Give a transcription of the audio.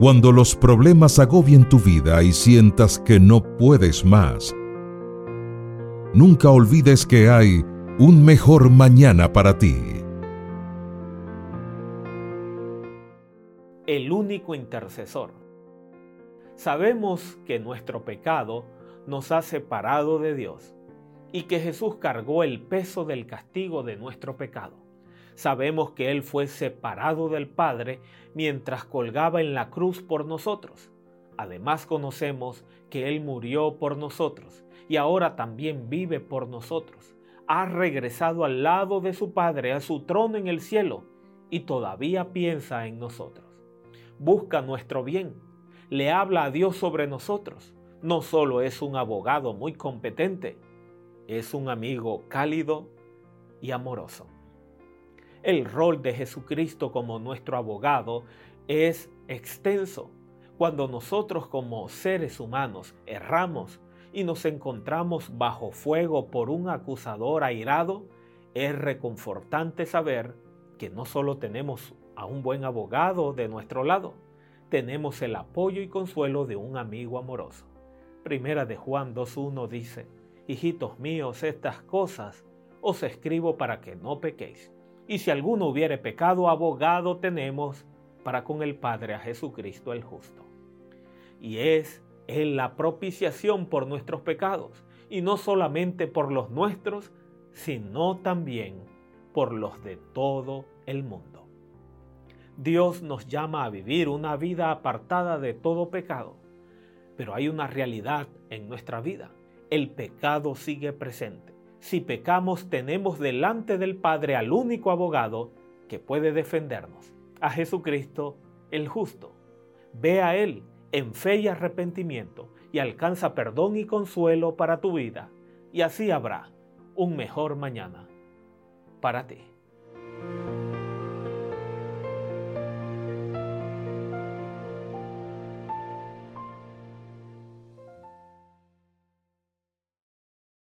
Cuando los problemas agobien tu vida y sientas que no puedes más, nunca olvides que hay un mejor mañana para ti. El único intercesor. Sabemos que nuestro pecado nos ha separado de Dios y que Jesús cargó el peso del castigo de nuestro pecado. Sabemos que Él fue separado del Padre mientras colgaba en la cruz por nosotros. Además conocemos que Él murió por nosotros y ahora también vive por nosotros. Ha regresado al lado de su Padre, a su trono en el cielo, y todavía piensa en nosotros. Busca nuestro bien, le habla a Dios sobre nosotros. No solo es un abogado muy competente, es un amigo cálido y amoroso. El rol de Jesucristo como nuestro abogado es extenso. Cuando nosotros como seres humanos erramos y nos encontramos bajo fuego por un acusador airado, es reconfortante saber que no solo tenemos a un buen abogado de nuestro lado, tenemos el apoyo y consuelo de un amigo amoroso. Primera de Juan 2.1 dice, Hijitos míos, estas cosas os escribo para que no pequéis. Y si alguno hubiere pecado, abogado tenemos para con el Padre a Jesucristo el justo. Y es Él la propiciación por nuestros pecados, y no solamente por los nuestros, sino también por los de todo el mundo. Dios nos llama a vivir una vida apartada de todo pecado, pero hay una realidad en nuestra vida. El pecado sigue presente si pecamos, tenemos delante del Padre al único abogado que puede defendernos, a Jesucristo el justo. Ve a Él en fe y arrepentimiento y alcanza perdón y consuelo para tu vida, y así habrá un mejor mañana para ti.